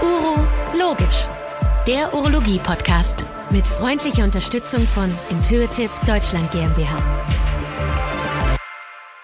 Uro Logisch, der Urologie-Podcast mit freundlicher Unterstützung von Intuitive Deutschland GmbH.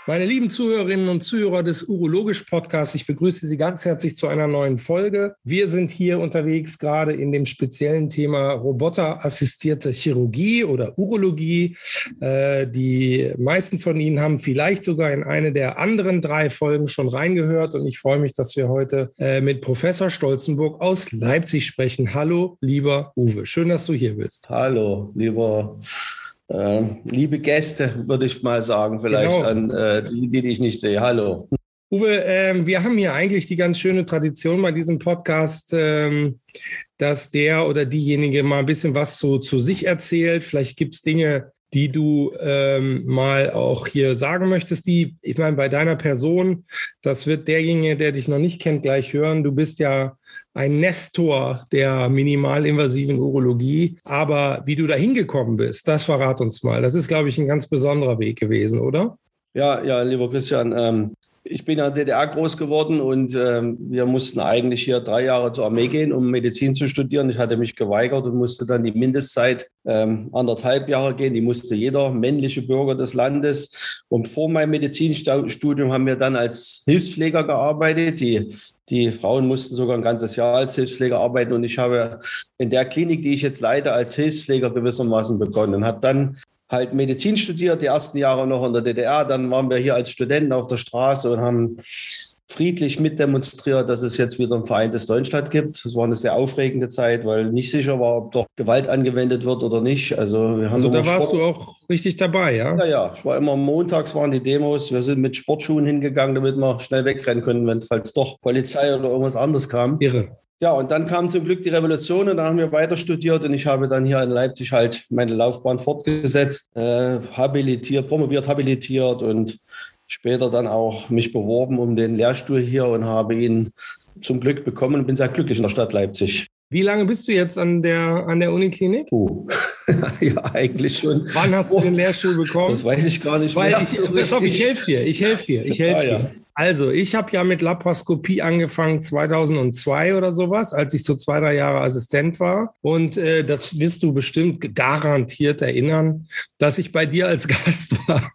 Meine lieben Zuhörerinnen und Zuhörer des Urologisch Podcasts, ich begrüße Sie ganz herzlich zu einer neuen Folge. Wir sind hier unterwegs gerade in dem speziellen Thema roboterassistierte Chirurgie oder Urologie. Äh, die meisten von Ihnen haben vielleicht sogar in eine der anderen drei Folgen schon reingehört und ich freue mich, dass wir heute äh, mit Professor Stolzenburg aus Leipzig sprechen. Hallo, lieber Uwe. Schön, dass du hier bist. Hallo, lieber äh, liebe Gäste, würde ich mal sagen, vielleicht genau. an äh, die, die ich nicht sehe. Hallo. Uwe, äh, wir haben hier eigentlich die ganz schöne Tradition bei diesem Podcast, ähm, dass der oder diejenige mal ein bisschen was so zu sich erzählt. Vielleicht gibt es Dinge, die du ähm, mal auch hier sagen möchtest, die, ich meine, bei deiner Person, das wird derjenige, der dich noch nicht kennt, gleich hören. Du bist ja ein Nestor der minimalinvasiven Urologie. Aber wie du da hingekommen bist, das verrat uns mal. Das ist, glaube ich, ein ganz besonderer Weg gewesen, oder? Ja, ja, lieber Christian, ähm, ich bin in der DDR groß geworden und äh, wir mussten eigentlich hier drei Jahre zur Armee gehen, um Medizin zu studieren. Ich hatte mich geweigert und musste dann die Mindestzeit ähm, anderthalb Jahre gehen. Die musste jeder männliche Bürger des Landes. Und vor meinem Medizinstudium haben wir dann als Hilfspfleger gearbeitet. Die die Frauen mussten sogar ein ganzes Jahr als Hilfspfleger arbeiten und ich habe in der Klinik, die ich jetzt leite, als Hilfspfleger gewissermaßen begonnen und habe dann halt Medizin studiert, die ersten Jahre noch in der DDR. Dann waren wir hier als Studenten auf der Straße und haben friedlich mitdemonstriert, dass es jetzt wieder ein vereintes Deutschland gibt. Es war eine sehr aufregende Zeit, weil nicht sicher war, ob doch Gewalt angewendet wird oder nicht. Also, wir haben also da warst Sport du auch richtig dabei, ja? Ja, ja. Ich war immer montags waren die Demos. Wir sind mit Sportschuhen hingegangen, damit wir schnell wegrennen können, wenn falls doch Polizei oder irgendwas anderes kam. Irre. Ja, und dann kam zum Glück die Revolution und dann haben wir weiter studiert und ich habe dann hier in Leipzig halt meine Laufbahn fortgesetzt, äh, habilitiert, promoviert, habilitiert und später dann auch mich beworben um den Lehrstuhl hier und habe ihn zum Glück bekommen und bin sehr glücklich in der Stadt Leipzig. Wie lange bist du jetzt an der, an der Uniklinik? Oh. ja, eigentlich schon. Wann hast du den Lehrstuhl bekommen? Das weiß ich gar nicht Weil mehr. Ich, so stopp, ich helfe dir, ich helfe dir, ich helfe ah, dir. Ja. Also, ich habe ja mit Laparoskopie angefangen 2002 oder sowas, als ich so zwei, drei Jahre Assistent war. Und äh, das wirst du bestimmt garantiert erinnern, dass ich bei dir als Gast war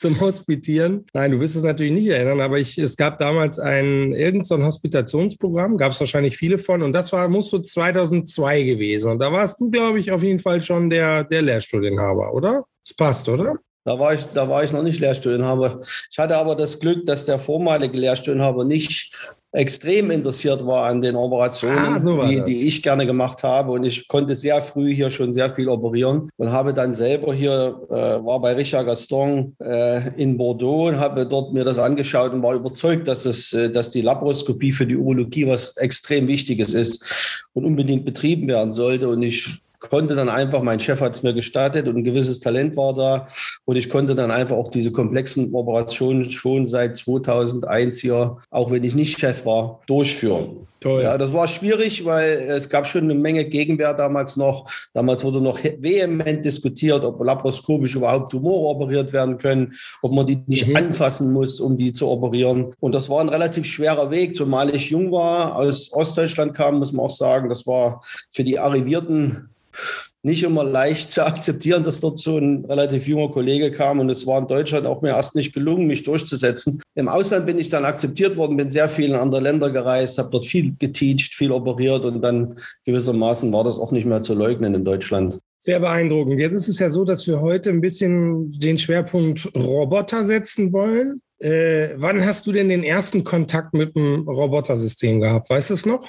zum Hospitieren. Nein, du wirst es natürlich nicht erinnern, aber ich, es gab damals ein irgendein so Hospitationsprogramm, gab es wahrscheinlich viele von, und das war, musst du 2002 gewesen. Und da warst du, glaube ich, auf jeden Fall schon der, der Lehrstudienhaber, oder? Es passt, oder? Da war ich, da war ich noch nicht Lehrstudienhaber. Ich hatte aber das Glück, dass der vormalige Lehrstudienhaber nicht extrem interessiert war an den Operationen, ah, so die, die, ich gerne gemacht habe. Und ich konnte sehr früh hier schon sehr viel operieren und habe dann selber hier, äh, war bei Richard Gaston äh, in Bordeaux und habe dort mir das angeschaut und war überzeugt, dass, es, äh, dass die Laparoskopie für die Urologie was extrem Wichtiges ist und unbedingt betrieben werden sollte. Und ich konnte dann einfach, mein Chef hat es mir gestattet und ein gewisses Talent war da und ich konnte dann einfach auch diese komplexen Operationen schon seit 2001 hier, auch wenn ich nicht Chef war, durchführen. Toll. Ja, das war schwierig, weil es gab schon eine Menge Gegenwehr damals noch. Damals wurde noch vehement diskutiert, ob laparoskopisch überhaupt Tumore operiert werden können, ob man die nicht mhm. anfassen muss, um die zu operieren. Und das war ein relativ schwerer Weg, zumal ich jung war, aus Ostdeutschland kam, muss man auch sagen. Das war für die Arrivierten nicht immer leicht zu akzeptieren, dass dort so ein relativ junger Kollege kam. Und es war in Deutschland auch mir erst nicht gelungen, mich durchzusetzen. Im Ausland bin ich dann akzeptiert worden, bin sehr viel in andere Länder gereist, habe dort viel geteacht, viel operiert und dann gewissermaßen war das auch nicht mehr zu leugnen in Deutschland. Sehr beeindruckend. Jetzt ist es ja so, dass wir heute ein bisschen den Schwerpunkt Roboter setzen wollen. Äh, wann hast du denn den ersten Kontakt mit dem Robotersystem gehabt? Weißt du es noch?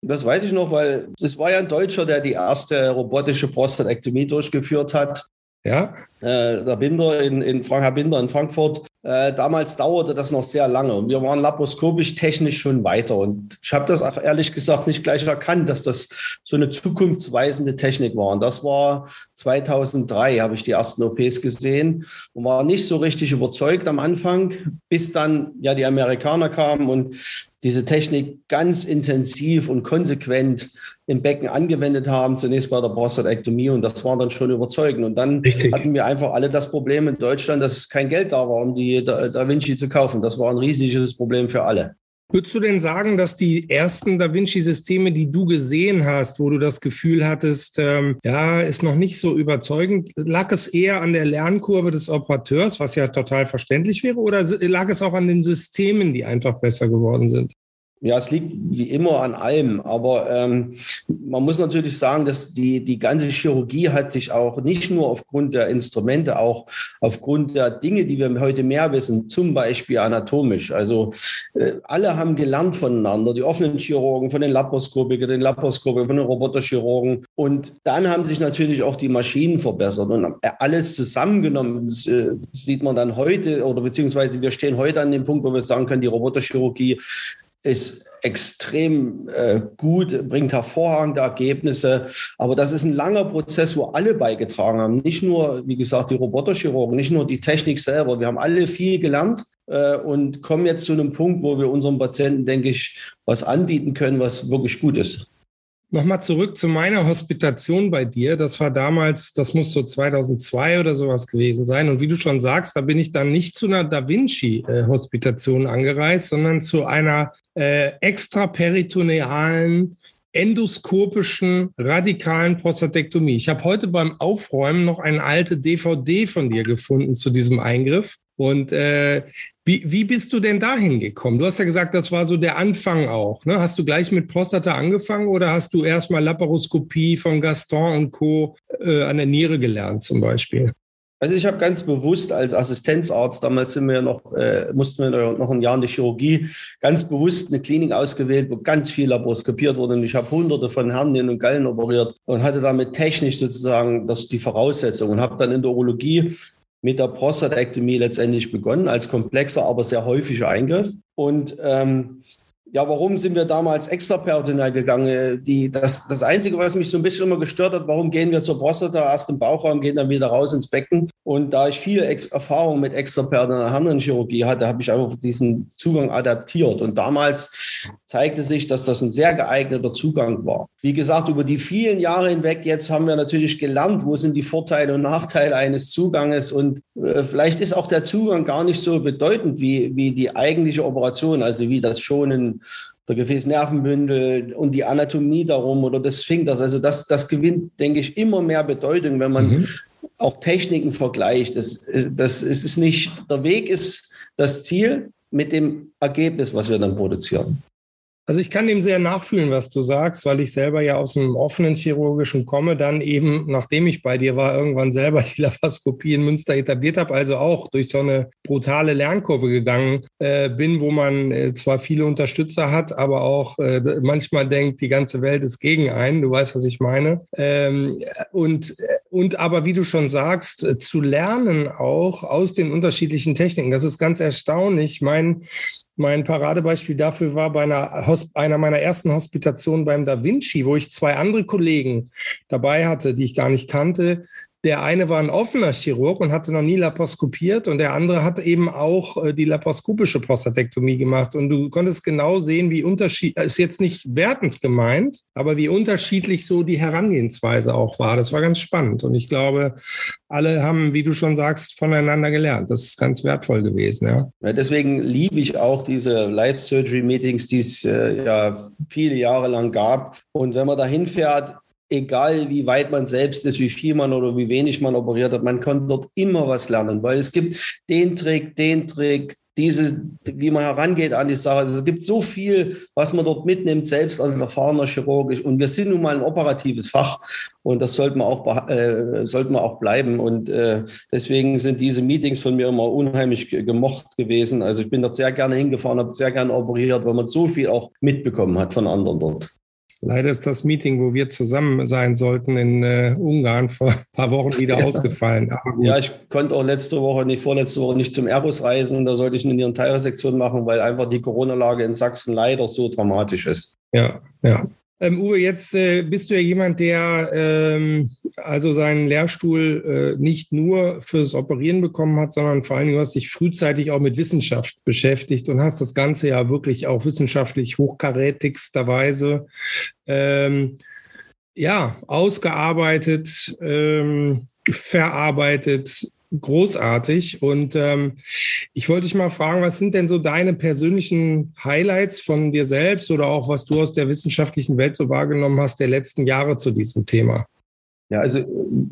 Das weiß ich noch, weil es war ja ein Deutscher, der die erste robotische Prostatektomie durchgeführt hat. Ja. Äh, der Binder in, in Frank, Herr Binder in Frankfurt. Äh, damals dauerte das noch sehr lange und wir waren laparoskopisch technisch schon weiter. Und ich habe das auch ehrlich gesagt nicht gleich erkannt, dass das so eine zukunftsweisende Technik war. Und das war 2003, habe ich die ersten OPs gesehen und war nicht so richtig überzeugt am Anfang, bis dann ja die Amerikaner kamen und diese Technik ganz intensiv und konsequent im Becken angewendet haben, zunächst bei der Prostatektomie und das war dann schon überzeugend. Und dann Richtig. hatten wir einfach alle das Problem in Deutschland, dass kein Geld da war, um die Da, da Vinci zu kaufen. Das war ein riesiges Problem für alle. Würdest du denn sagen, dass die ersten Da Vinci-Systeme, die du gesehen hast, wo du das Gefühl hattest, ähm, ja, ist noch nicht so überzeugend, lag es eher an der Lernkurve des Operateurs, was ja total verständlich wäre, oder lag es auch an den Systemen, die einfach besser geworden sind? Ja, es liegt wie immer an allem, aber ähm, man muss natürlich sagen, dass die, die ganze Chirurgie hat sich auch nicht nur aufgrund der Instrumente, auch aufgrund der Dinge, die wir heute mehr wissen, zum Beispiel anatomisch. Also äh, alle haben gelernt voneinander, die offenen Chirurgen, von den Laparoskopikern, den Laparoskopikern, von den Roboterchirurgen. Und dann haben sich natürlich auch die Maschinen verbessert und alles zusammengenommen das, äh, sieht man dann heute oder beziehungsweise wir stehen heute an dem Punkt, wo wir sagen können, die Roboterchirurgie ist extrem äh, gut, bringt hervorragende Ergebnisse. Aber das ist ein langer Prozess, wo alle beigetragen haben. Nicht nur, wie gesagt, die Roboterchirurgen, nicht nur die Technik selber. Wir haben alle viel gelernt äh, und kommen jetzt zu einem Punkt, wo wir unseren Patienten, denke ich, was anbieten können, was wirklich gut ist. Nochmal zurück zu meiner Hospitation bei dir. Das war damals, das muss so 2002 oder sowas gewesen sein. Und wie du schon sagst, da bin ich dann nicht zu einer Da Vinci-Hospitation angereist, sondern zu einer äh, extraperitonealen endoskopischen radikalen Prostatektomie. Ich habe heute beim Aufräumen noch eine alte DVD von dir gefunden zu diesem Eingriff. Und äh, wie, wie bist du denn dahin gekommen? Du hast ja gesagt, das war so der Anfang auch. Ne? Hast du gleich mit Prostata angefangen oder hast du erstmal Laparoskopie von Gaston und Co. Äh, an der Niere gelernt zum Beispiel? Also ich habe ganz bewusst als Assistenzarzt, damals sind wir ja noch, äh, mussten wir noch ein Jahr in die Chirurgie, ganz bewusst eine Klinik ausgewählt, wo ganz viel laparoskopiert wurde. Und ich habe hunderte von Hernen und Gallen operiert und hatte damit technisch sozusagen das die Voraussetzung und habe dann in der Urologie mit der Prostatektomie letztendlich begonnen, als komplexer, aber sehr häufiger Eingriff. Und ähm, ja, warum sind wir damals extraperitoneal gegangen? Die, das, das Einzige, was mich so ein bisschen immer gestört hat, warum gehen wir zur Prostata erst im Bauchraum, gehen dann wieder raus ins Becken? Und da ich viel Ex Erfahrung mit extraperitonealer Harnröhrenchirurgie hatte, habe ich einfach diesen Zugang adaptiert. Und damals zeigte sich, dass das ein sehr geeigneter Zugang war. Wie gesagt, über die vielen Jahre hinweg, jetzt haben wir natürlich gelernt, wo sind die Vorteile und Nachteile eines Zuganges. Und äh, vielleicht ist auch der Zugang gar nicht so bedeutend wie, wie die eigentliche Operation, also wie das Schonen der Gefäßnervenbündel und die Anatomie darum oder des Sphinkters. Also das, das gewinnt, denke ich, immer mehr Bedeutung, wenn man mhm. auch Techniken vergleicht. Das, das ist nicht, der Weg ist das Ziel mit dem Ergebnis, was wir dann produzieren. Also ich kann dem sehr nachfühlen, was du sagst, weil ich selber ja aus dem offenen chirurgischen komme, dann eben, nachdem ich bei dir war, irgendwann selber die Laparoskopie in Münster etabliert habe, also auch durch so eine brutale Lernkurve gegangen äh, bin, wo man äh, zwar viele Unterstützer hat, aber auch äh, manchmal denkt, die ganze Welt ist gegen einen. Du weißt, was ich meine. Ähm, und, und aber wie du schon sagst, äh, zu lernen auch aus den unterschiedlichen Techniken, das ist ganz erstaunlich. Mein, mein Paradebeispiel dafür war bei einer einer meiner ersten Hospitationen beim Da Vinci, wo ich zwei andere Kollegen dabei hatte, die ich gar nicht kannte, der eine war ein offener Chirurg und hatte noch nie laparoskopiert und der andere hat eben auch äh, die laparoskopische Prostatektomie gemacht. Und du konntest genau sehen, wie unterschiedlich, ist jetzt nicht wertend gemeint, aber wie unterschiedlich so die Herangehensweise auch war. Das war ganz spannend. Und ich glaube, alle haben, wie du schon sagst, voneinander gelernt. Das ist ganz wertvoll gewesen. Ja deswegen liebe ich auch diese Live-Surgery-Meetings, die es äh, ja viele Jahre lang gab. Und wenn man da hinfährt, egal wie weit man selbst ist, wie viel man oder wie wenig man operiert hat, man kann dort immer was lernen, weil es gibt den Trick, den Trick, diese, wie man herangeht an die Sache. Also es gibt so viel, was man dort mitnimmt, selbst als erfahrener Chirurg. Und wir sind nun mal ein operatives Fach und das sollte man auch, äh, sollte man auch bleiben. Und äh, deswegen sind diese Meetings von mir immer unheimlich gemocht gewesen. Also ich bin dort sehr gerne hingefahren, habe sehr gerne operiert, weil man so viel auch mitbekommen hat von anderen dort. Leider ist das Meeting, wo wir zusammen sein sollten, in äh, Ungarn vor ein paar Wochen wieder ja. ausgefallen. Ja, ich konnte auch letzte Woche, nicht vorletzte Woche nicht zum Airbus reisen. Da sollte ich eine Nierenteilresektion machen, weil einfach die Corona-Lage in Sachsen leider so dramatisch ist. Ja, ja. Ähm, Uwe, jetzt äh, bist du ja jemand, der ähm, also seinen Lehrstuhl äh, nicht nur fürs Operieren bekommen hat, sondern vor allen Dingen hast dich frühzeitig auch mit Wissenschaft beschäftigt und hast das Ganze ja wirklich auch wissenschaftlich hochkarätigsterweise ähm, ja, ausgearbeitet, ähm, verarbeitet, großartig. Und ähm, ich wollte dich mal fragen, was sind denn so deine persönlichen Highlights von dir selbst oder auch was du aus der wissenschaftlichen Welt so wahrgenommen hast der letzten Jahre zu diesem Thema? Ja, also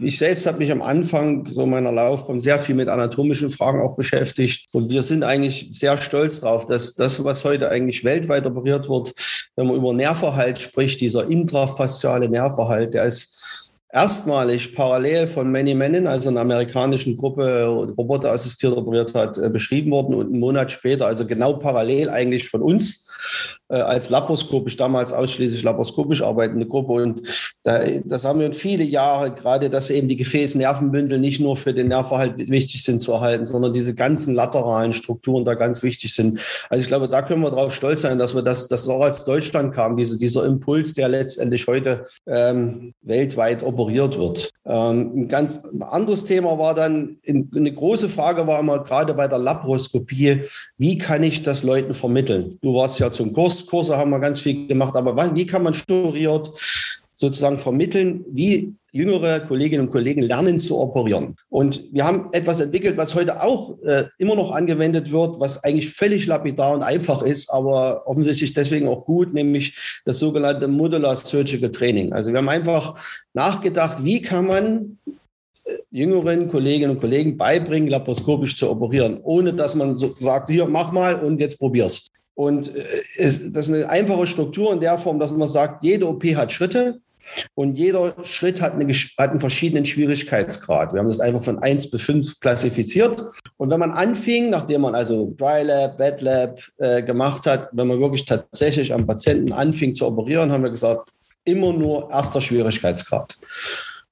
ich selbst habe mich am Anfang so meiner Laufbahn sehr viel mit anatomischen Fragen auch beschäftigt. Und wir sind eigentlich sehr stolz darauf, dass das, was heute eigentlich weltweit operiert wird, wenn man über Nerverhalt spricht, dieser intrafasziale Nerverhalt, der ist erstmalig parallel von Many Menin, also einer amerikanischen Gruppe roboterassistiert operiert hat, äh, beschrieben worden und einen Monat später, also genau parallel eigentlich von uns äh, als laparoskopisch, damals ausschließlich laparoskopisch arbeitende Gruppe. Und da, das haben wir in viele Jahre, gerade dass eben die Gefäßnervenbündel nicht nur für den Nerverhalt wichtig sind zu erhalten, sondern diese ganzen lateralen Strukturen da ganz wichtig sind. Also ich glaube, da können wir darauf stolz sein, dass wir das, das auch als Deutschland kam, diese, dieser Impuls, der letztendlich heute ähm, weltweit operiert wird. Ähm, ein ganz anderes Thema war dann, eine große Frage war immer gerade bei der Laparoskopie, wie kann ich das Leuten vermitteln? Du warst ja zum Kurs Kurse haben wir ganz viel gemacht, aber wie kann man strukturiert sozusagen vermitteln, wie jüngere Kolleginnen und Kollegen lernen zu operieren. Und wir haben etwas entwickelt, was heute auch äh, immer noch angewendet wird, was eigentlich völlig lapidar und einfach ist, aber offensichtlich deswegen auch gut, nämlich das sogenannte Modular Surgical Training. Also wir haben einfach nachgedacht, wie kann man äh, jüngeren Kolleginnen und Kollegen beibringen, laparoskopisch zu operieren, ohne dass man so sagt, hier, mach mal und jetzt probier's. Und äh, es, das ist eine einfache Struktur in der Form, dass man sagt, jede OP hat Schritte und jeder Schritt hat, eine, hat einen verschiedenen Schwierigkeitsgrad. Wir haben das einfach von 1 bis 5 klassifiziert. Und wenn man anfing, nachdem man also Dry Lab, Bad Lab äh, gemacht hat, wenn man wirklich tatsächlich am Patienten anfing zu operieren, haben wir gesagt, immer nur erster Schwierigkeitsgrad.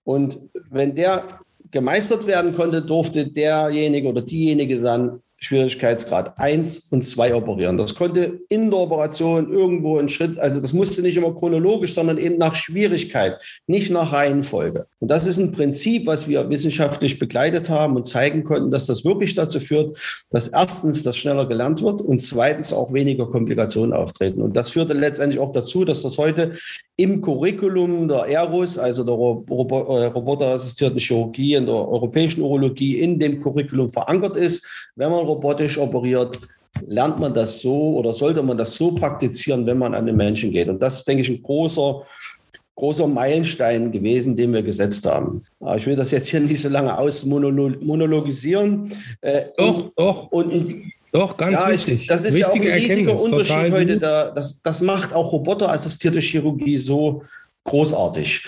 Und wenn der gemeistert werden konnte, durfte derjenige oder diejenige dann Schwierigkeitsgrad 1 und 2 operieren. Das konnte in der Operation irgendwo ein Schritt, also das musste nicht immer chronologisch, sondern eben nach Schwierigkeit, nicht nach Reihenfolge. Und das ist ein Prinzip, was wir wissenschaftlich begleitet haben und zeigen konnten, dass das wirklich dazu führt, dass erstens das schneller gelernt wird und zweitens auch weniger Komplikationen auftreten. Und das führte letztendlich auch dazu, dass das heute im Curriculum der ERUS, also der äh, roboterassistierten Chirurgie in der europäischen Urologie, in dem Curriculum verankert ist. Wenn man robotisch operiert, lernt man das so oder sollte man das so praktizieren, wenn man an den Menschen geht. Und das ist, denke ich, ein großer, großer Meilenstein gewesen, den wir gesetzt haben. Aber ich will das jetzt hier nicht so lange ausmonologisieren. Äh, doch, und, doch. Und, doch, ganz ja, wichtig. Das ist Wichtige ja auch ein riesiger Erkenntnis, Unterschied heute. Da, das, das macht auch roboterassistierte Chirurgie so großartig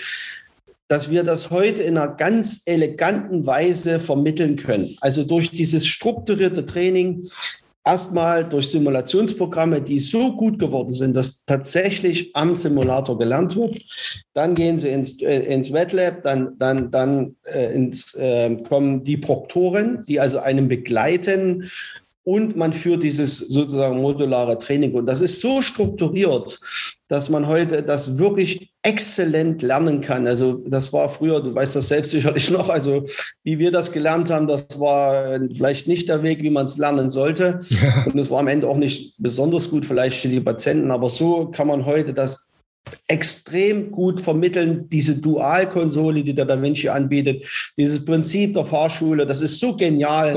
dass wir das heute in einer ganz eleganten Weise vermitteln können. Also durch dieses strukturierte Training, erstmal durch Simulationsprogramme, die so gut geworden sind, dass tatsächlich am Simulator gelernt wird. Dann gehen sie ins, äh, ins Wetlab, dann, dann, dann äh, ins, äh, kommen die Proktoren, die also einen begleiten und man führt dieses sozusagen modulare Training. Und das ist so strukturiert, dass man heute das wirklich exzellent lernen kann. Also das war früher, du weißt das selbst sicherlich noch, also wie wir das gelernt haben, das war vielleicht nicht der Weg, wie man es lernen sollte. Ja. Und es war am Ende auch nicht besonders gut vielleicht für die Patienten, aber so kann man heute das extrem gut vermitteln, diese Dualkonsole, die der Da Vinci anbietet, dieses Prinzip der Fahrschule, das ist so genial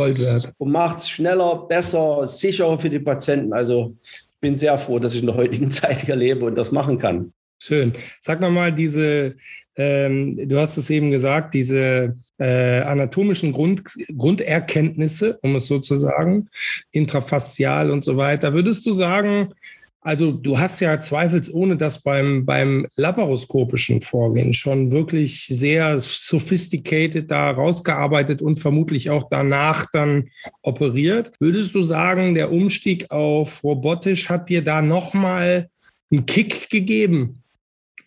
und macht es schneller, besser, sicherer für die Patienten. Also ich bin sehr froh, dass ich in der heutigen Zeit hier lebe und das machen kann. Schön. Sag nochmal diese, ähm, du hast es eben gesagt, diese äh, anatomischen Grund, Grunderkenntnisse, um es so zu sagen, intrafaszial und so weiter. Würdest du sagen, also du hast ja zweifelsohne das beim, beim laparoskopischen Vorgehen schon wirklich sehr sophisticated da rausgearbeitet und vermutlich auch danach dann operiert. Würdest du sagen, der Umstieg auf robotisch hat dir da nochmal einen Kick gegeben?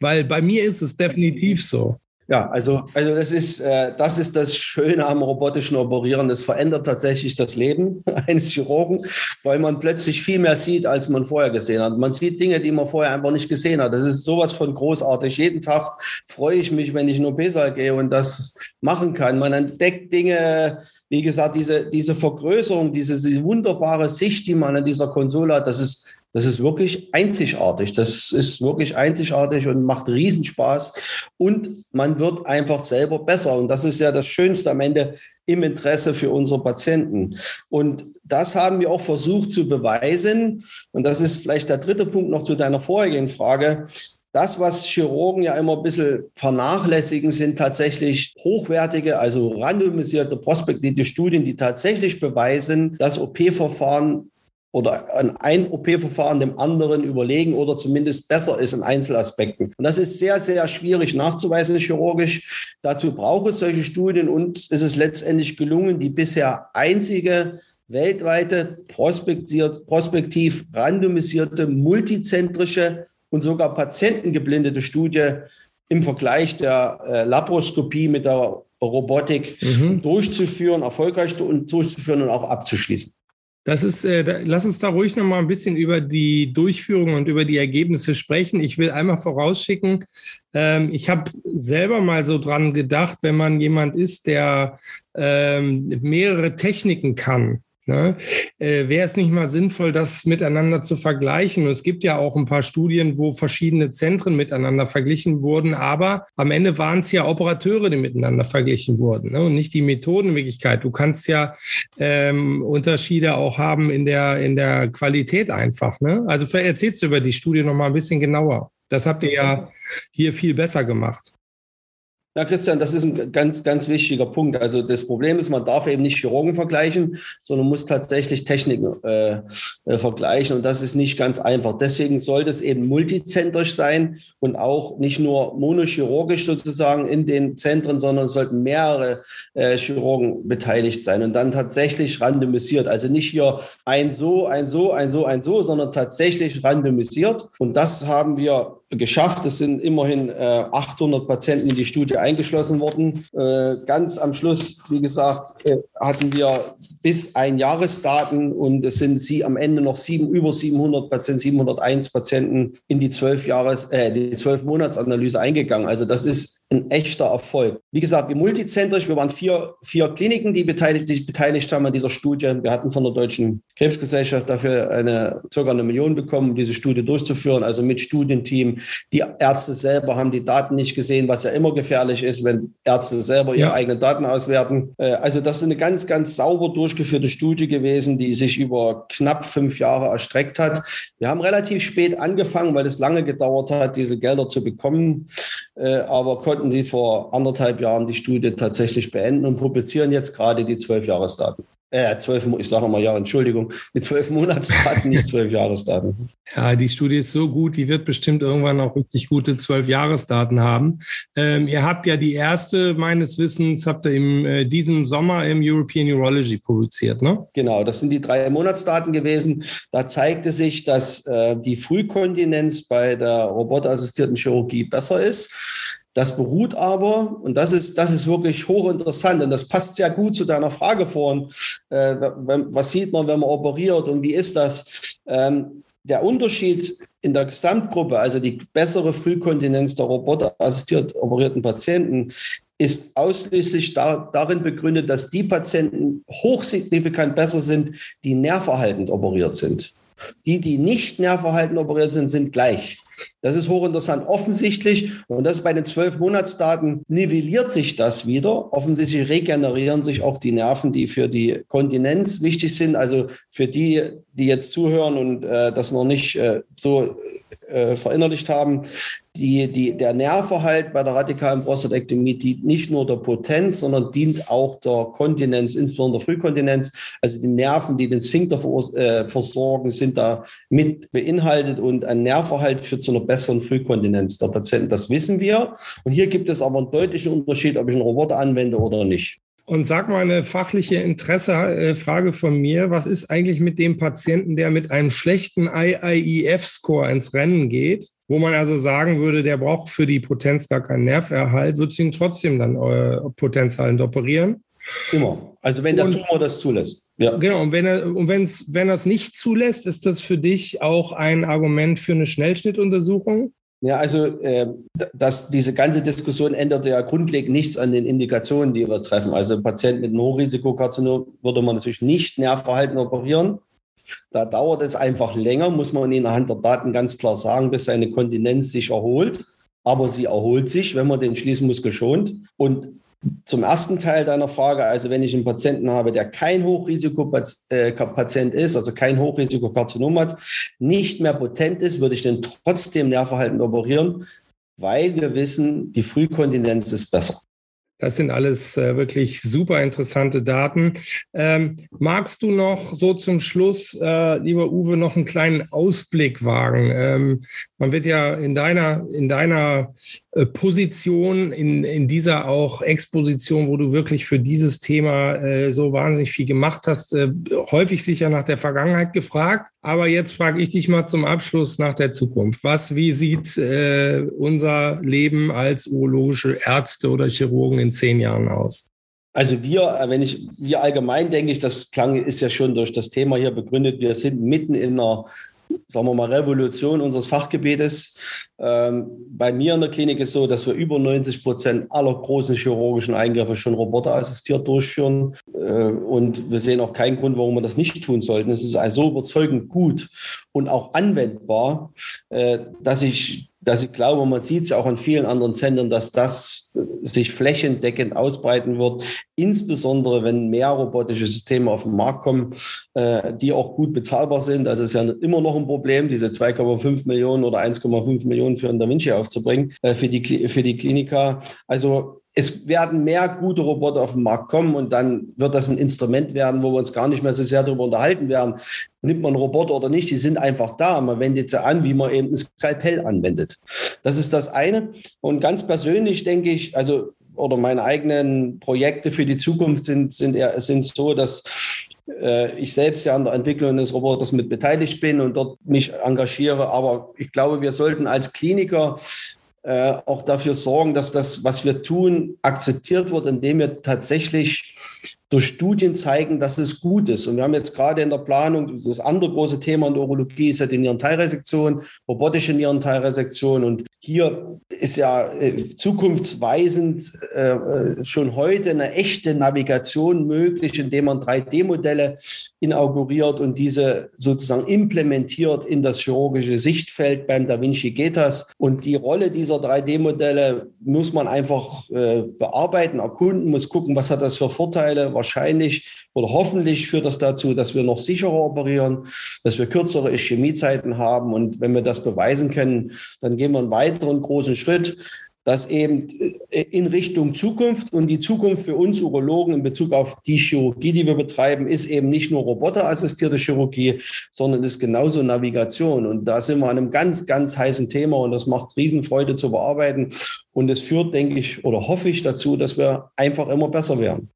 Weil bei mir ist es definitiv so. Ja, also, also das, ist, äh, das ist das Schöne am robotischen Operieren. Es verändert tatsächlich das Leben eines Chirurgen, weil man plötzlich viel mehr sieht, als man vorher gesehen hat. Man sieht Dinge, die man vorher einfach nicht gesehen hat. Das ist sowas von großartig. Jeden Tag freue ich mich, wenn ich in OP-Saal gehe und das machen kann. Man entdeckt Dinge, wie gesagt, diese, diese Vergrößerung, diese, diese wunderbare Sicht, die man an dieser Konsole hat, das ist das ist wirklich einzigartig. Das ist wirklich einzigartig und macht Riesenspaß. Und man wird einfach selber besser. Und das ist ja das Schönste am Ende. im Interesse für unsere Patienten. Und das haben wir auch versucht zu beweisen. Und das ist vielleicht der dritte Punkt noch zu deiner vorherigen Frage. Das, was Chirurgen ja immer ein bisschen vernachlässigen, sind tatsächlich hochwertige, also randomisierte, prospektive Studien, die tatsächlich beweisen, dass OP-Verfahren oder ein OP-Verfahren dem anderen überlegen oder zumindest besser ist in Einzelaspekten. Und das ist sehr, sehr schwierig nachzuweisen chirurgisch. Dazu braucht es solche Studien und es ist letztendlich gelungen, die bisher einzige weltweite prospektiv randomisierte, multizentrische und sogar patientengeblindete Studie im Vergleich der äh, Laparoskopie mit der Robotik mhm. durchzuführen, erfolgreich durchzuführen und auch abzuschließen. Das ist, äh, da, lass uns da ruhig noch mal ein bisschen über die Durchführung und über die Ergebnisse sprechen. Ich will einmal vorausschicken, ähm, ich habe selber mal so dran gedacht, wenn man jemand ist, der ähm, mehrere Techniken kann, Ne? Äh, Wäre es nicht mal sinnvoll, das miteinander zu vergleichen? Es gibt ja auch ein paar Studien, wo verschiedene Zentren miteinander verglichen wurden, aber am Ende waren es ja Operateure, die miteinander verglichen wurden ne? und nicht die Methodenwirklichkeit. Du kannst ja ähm, Unterschiede auch haben in der, in der Qualität einfach. Ne? Also erzählst du über die Studie noch mal ein bisschen genauer. Das habt ihr ja hier viel besser gemacht. Ja, Christian, das ist ein ganz, ganz wichtiger Punkt. Also das Problem ist, man darf eben nicht Chirurgen vergleichen, sondern muss tatsächlich Techniken äh, äh, vergleichen. Und das ist nicht ganz einfach. Deswegen sollte es eben multizentrisch sein und auch nicht nur monochirurgisch sozusagen in den Zentren, sondern es sollten mehrere äh, Chirurgen beteiligt sein und dann tatsächlich randomisiert. Also nicht hier ein so, ein so, ein so, ein so, sondern tatsächlich randomisiert. Und das haben wir geschafft. Es sind immerhin äh, 800 Patienten in die Studie eingeschlossen worden. Äh, ganz am Schluss, wie gesagt, äh, hatten wir bis ein Jahresdaten und es sind sie am Ende noch sieben, über 700 Patienten, 701 Patienten in die zwölf Jahres, äh, die zwölf Monatsanalyse eingegangen. Also das ist ein echter Erfolg. Wie gesagt, wir multizentrisch, wir waren vier, vier Kliniken, die beteiligt, die beteiligt haben an dieser Studie. Wir hatten von der Deutschen Krebsgesellschaft dafür eine circa eine Million bekommen, um diese Studie durchzuführen, also mit Studienteam. Die Ärzte selber haben die Daten nicht gesehen, was ja immer gefährlich ist, wenn Ärzte selber ihre ja. eigenen Daten auswerten. Äh, also das ist eine ganz, ganz sauber durchgeführte Studie gewesen, die sich über knapp fünf Jahre erstreckt hat. Wir haben relativ spät angefangen, weil es lange gedauert hat, diese Gelder zu bekommen, äh, aber konnten die vor anderthalb Jahren die Studie tatsächlich beenden und publizieren jetzt gerade die zwölf Jahresdaten äh, zwölf, ich sage mal ja, Entschuldigung, mit zwölf Monatsdaten, nicht zwölf Jahresdaten. Ja, die Studie ist so gut, die wird bestimmt irgendwann auch richtig gute zwölf Jahresdaten haben. Ähm, ihr habt ja die erste, meines Wissens, habt ihr in äh, diesem Sommer im European Urology publiziert, ne? Genau, das sind die drei Monatsdaten gewesen. Da zeigte sich, dass äh, die Frühkontinenz bei der robotassistierten Chirurgie besser ist. Das beruht aber, und das ist, das ist wirklich hochinteressant und das passt sehr gut zu deiner Frage vorhin, äh, was sieht man, wenn man operiert und wie ist das? Ähm, der Unterschied in der Gesamtgruppe, also die bessere Frühkontinenz der roboterassistiert operierten Patienten, ist ausschließlich da, darin begründet, dass die Patienten hochsignifikant besser sind, die nährverhaltend operiert sind. Die, die nicht nährverhalten operiert sind, sind gleich. Das ist hochinteressant. Offensichtlich, und das bei den zwölf Monatsdaten nivelliert sich das wieder. Offensichtlich regenerieren sich auch die Nerven, die für die Kontinenz wichtig sind. Also für die, die jetzt zuhören und äh, das noch nicht äh, so äh, verinnerlicht haben, die, die, der Nerverhalt bei der radikalen Prostatektomie dient nicht nur der Potenz, sondern dient auch der Kontinenz, insbesondere der Frühkontinenz. Also die Nerven, die den Sphinkter äh, versorgen, sind da mit beinhaltet und ein Nerverhalt führt zu einer besseren Frühkontinenz der Patienten. Das wissen wir. Und hier gibt es aber einen deutlichen Unterschied, ob ich einen Roboter anwende oder nicht. Und sag mal eine fachliche Interessefrage äh, von mir. Was ist eigentlich mit dem Patienten, der mit einem schlechten IIEF-Score ins Rennen geht, wo man also sagen würde, der braucht für die Potenz gar keinen Nerverhalt, würdest du ihn trotzdem dann äh, potenzhalend operieren? Immer. Also wenn der und, Tumor das zulässt. Ja. Genau. Und wenn er und wenn's, wenn er es nicht zulässt, ist das für dich auch ein Argument für eine Schnellschnittuntersuchung? Ja, also äh, dass diese ganze Diskussion ändert ja grundlegend nichts an den Indikationen, die wir treffen. Also Patienten mit einem Hochrisikokarzinom würde man natürlich nicht Nervverhalten operieren. Da dauert es einfach länger, muss man in anhand der Daten ganz klar sagen, bis seine Kontinenz sich erholt. Aber sie erholt sich, wenn man den Schließmuskel schont. Und zum ersten Teil deiner Frage, also wenn ich einen Patienten habe, der kein Hochrisikopatient ist, also kein Hochrisikokarzinom hat, nicht mehr potent ist, würde ich den trotzdem nervverhaltend operieren, weil wir wissen, die Frühkontinenz ist besser. Das sind alles äh, wirklich super interessante Daten. Ähm, magst du noch so zum Schluss, äh, lieber Uwe, noch einen kleinen Ausblick wagen? Ähm, man wird ja in deiner, in deiner äh, Position, in, in dieser auch Exposition, wo du wirklich für dieses Thema äh, so wahnsinnig viel gemacht hast, äh, häufig sicher nach der Vergangenheit gefragt. Aber jetzt frage ich dich mal zum Abschluss nach der Zukunft. Was, wie sieht äh, unser Leben als urologische Ärzte oder Chirurgen in zehn Jahren aus? Also wir, äh, wenn ich, wir allgemein denke ich, das klang, ist ja schon durch das Thema hier begründet. Wir sind mitten in einer sagen wir mal, Revolution unseres Fachgebietes. Ähm, bei mir in der Klinik ist so, dass wir über 90 Prozent aller großen chirurgischen Eingriffe schon roboterassistiert durchführen. Äh, und wir sehen auch keinen Grund, warum wir das nicht tun sollten. Es ist also überzeugend gut und auch anwendbar, äh, dass ich dass ich glaube, man sieht es ja auch an vielen anderen Zentren, dass das sich flächendeckend ausbreiten wird, insbesondere wenn mehr robotische Systeme auf den Markt kommen, äh, die auch gut bezahlbar sind. Also ist ja immer noch ein Problem, diese 2,5 Millionen oder 1,5 Millionen für ein Da Vinci aufzubringen, äh, für, die, für die Klinika. Also es werden mehr gute Roboter auf den Markt kommen und dann wird das ein Instrument werden, wo wir uns gar nicht mehr so sehr darüber unterhalten werden, nimmt man Roboter oder nicht, die sind einfach da. Man wendet sie an, wie man eben ein Skalpell anwendet. Das ist das eine. Und ganz persönlich denke ich, also, oder meine eigenen Projekte für die Zukunft sind, sind, eher, sind so, dass äh, ich selbst ja an der Entwicklung des Roboters mit beteiligt bin und dort mich engagiere. Aber ich glaube, wir sollten als Kliniker äh, auch dafür sorgen, dass das, was wir tun, akzeptiert wird, indem wir tatsächlich durch Studien zeigen, dass es gut ist. Und wir haben jetzt gerade in der Planung, das andere große Thema in der Urologie ist ja die Nierenteilresektion, robotische Nierenteilresektion. Und hier ist ja äh, zukunftsweisend äh, schon heute eine echte Navigation möglich, indem man 3D-Modelle inauguriert und diese sozusagen implementiert in das chirurgische Sichtfeld beim Da Vinci Getas. Und die Rolle dieser 3D-Modelle muss man einfach äh, bearbeiten, erkunden, muss gucken, was hat das für Vorteile. Wahrscheinlich oder hoffentlich führt das dazu, dass wir noch sicherer operieren, dass wir kürzere Ischämiezeiten haben. Und wenn wir das beweisen können, dann gehen wir einen weiteren großen Schritt dass eben äh, in Richtung Zukunft und die Zukunft für uns Urologen in Bezug auf die Chirurgie, die wir betreiben, ist eben nicht nur roboterassistierte Chirurgie, sondern ist genauso Navigation. Und da sind wir an einem ganz, ganz heißen Thema und das macht Riesenfreude zu bearbeiten. Und es führt, denke ich, oder hoffe ich dazu, dass wir einfach immer besser werden.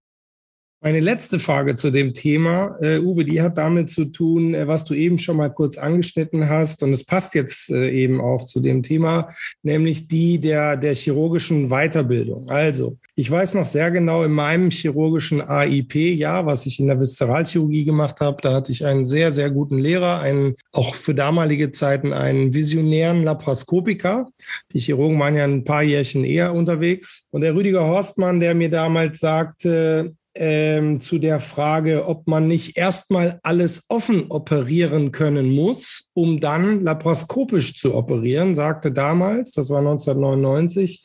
Meine letzte Frage zu dem Thema, äh, Uwe, die hat damit zu tun, äh, was du eben schon mal kurz angeschnitten hast. Und es passt jetzt äh, eben auch zu dem Thema, nämlich die der, der chirurgischen Weiterbildung. Also, ich weiß noch sehr genau in meinem chirurgischen AIP-Jahr, was ich in der Viszeralchirurgie gemacht habe, da hatte ich einen sehr, sehr guten Lehrer, einen, auch für damalige Zeiten einen visionären Laparoskopiker. Die Chirurgen waren ja ein paar Jährchen eher unterwegs. Und der Rüdiger Horstmann, der mir damals sagte, ähm, zu der Frage, ob man nicht erstmal alles offen operieren können muss, um dann laparoskopisch zu operieren, sagte damals, das war 1999,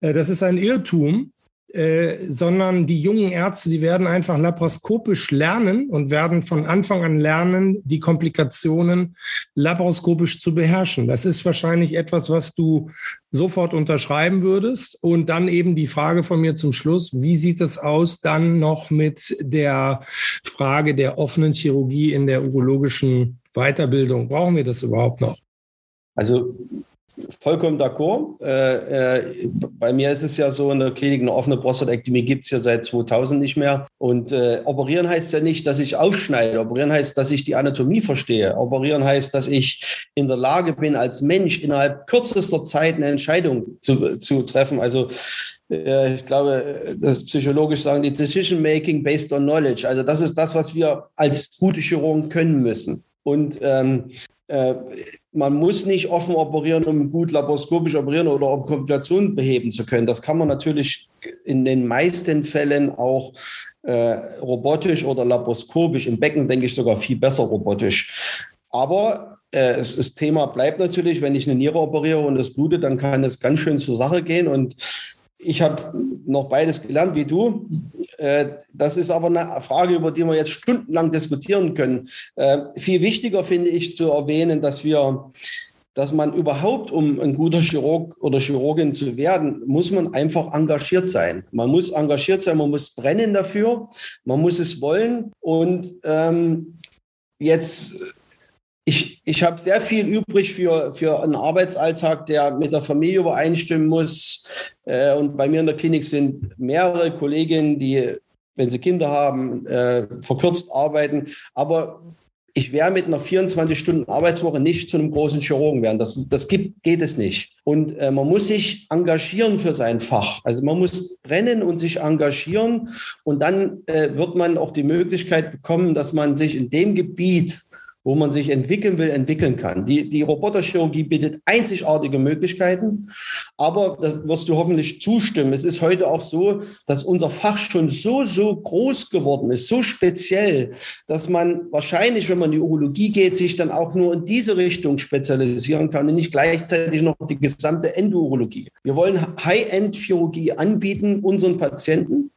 äh, das ist ein Irrtum, äh, sondern die jungen Ärzte, die werden einfach laparoskopisch lernen und werden von Anfang an lernen, die Komplikationen laparoskopisch zu beherrschen. Das ist wahrscheinlich etwas, was du sofort unterschreiben würdest. Und dann eben die Frage von mir zum Schluss, wie sieht es aus dann noch mit der Frage der offenen Chirurgie in der urologischen Weiterbildung? Brauchen wir das überhaupt noch? Also Vollkommen d'accord. Äh, äh, bei mir ist es ja so, in der Klinik eine offene Prostatektomie gibt es ja seit 2000 nicht mehr. Und äh, operieren heißt ja nicht, dass ich aufschneide. Operieren heißt, dass ich die Anatomie verstehe. Operieren heißt, dass ich in der Lage bin, als Mensch innerhalb kürzester Zeit eine Entscheidung zu, zu treffen. Also äh, ich glaube, das psychologisch sagen, die Decision Making based on Knowledge. Also das ist das, was wir als gute Chirurgen können müssen. Und ähm, äh, man muss nicht offen operieren, um gut laparoskopisch operieren oder um Komplikationen beheben zu können. Das kann man natürlich in den meisten Fällen auch äh, robotisch oder laparoskopisch. Im Becken denke ich sogar viel besser robotisch. Aber äh, es, das Thema bleibt natürlich, wenn ich eine Niere operiere und es blutet, dann kann es ganz schön zur Sache gehen. Und ich habe noch beides gelernt wie du. Äh, das ist aber eine Frage, über die wir jetzt stundenlang diskutieren können. Äh, viel wichtiger finde ich zu erwähnen, dass wir dass man überhaupt, um ein guter Chirurg oder Chirurgin zu werden, muss man einfach engagiert sein. Man muss engagiert sein, man muss brennen dafür, man muss es wollen. Und ähm, jetzt ich, ich habe sehr viel übrig für, für einen Arbeitsalltag, der mit der Familie übereinstimmen muss. Äh, und bei mir in der Klinik sind mehrere Kolleginnen, die, wenn sie Kinder haben, äh, verkürzt arbeiten. Aber ich werde mit einer 24-Stunden-Arbeitswoche nicht zu einem großen Chirurgen werden. Das, das gibt, geht es nicht. Und äh, man muss sich engagieren für sein Fach. Also man muss brennen und sich engagieren. Und dann äh, wird man auch die Möglichkeit bekommen, dass man sich in dem Gebiet, wo man sich entwickeln will, entwickeln kann. Die, die Roboterchirurgie bietet einzigartige Möglichkeiten, aber da wirst du hoffentlich zustimmen. Es ist heute auch so, dass unser Fach schon so, so groß geworden ist, so speziell, dass man wahrscheinlich, wenn man in die Urologie geht, sich dann auch nur in diese Richtung spezialisieren kann und nicht gleichzeitig noch die gesamte Endurologie. Wir wollen High-End-Chirurgie anbieten unseren Patienten.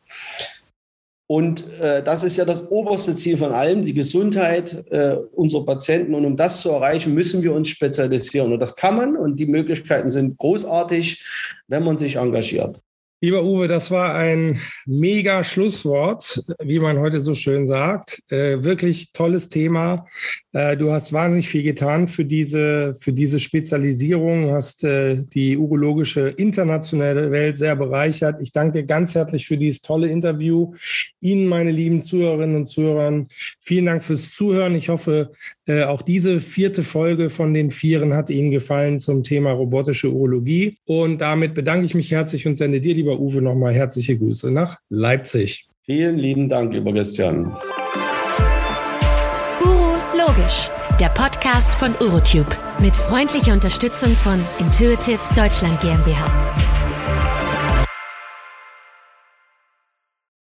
Und äh, das ist ja das oberste Ziel von allem, die Gesundheit äh, unserer Patienten. Und um das zu erreichen, müssen wir uns spezialisieren. Und das kann man und die Möglichkeiten sind großartig, wenn man sich engagiert. Lieber Uwe, das war ein mega Schlusswort, wie man heute so schön sagt. Äh, wirklich tolles Thema. Äh, du hast wahnsinnig viel getan für diese, für diese Spezialisierung, hast äh, die urologische internationale Welt sehr bereichert. Ich danke dir ganz herzlich für dieses tolle Interview. Ihnen, meine lieben Zuhörerinnen und Zuhörer, vielen Dank fürs Zuhören. Ich hoffe, äh, auch diese vierte Folge von den Vieren hat Ihnen gefallen zum Thema robotische Urologie. Und damit bedanke ich mich herzlich und sende dir, lieber lieber Uwe, nochmal herzliche Grüße nach Leipzig. Vielen lieben Dank, lieber Christian. Uro Logisch, der Podcast von Urotube mit freundlicher Unterstützung von Intuitive Deutschland GmbH.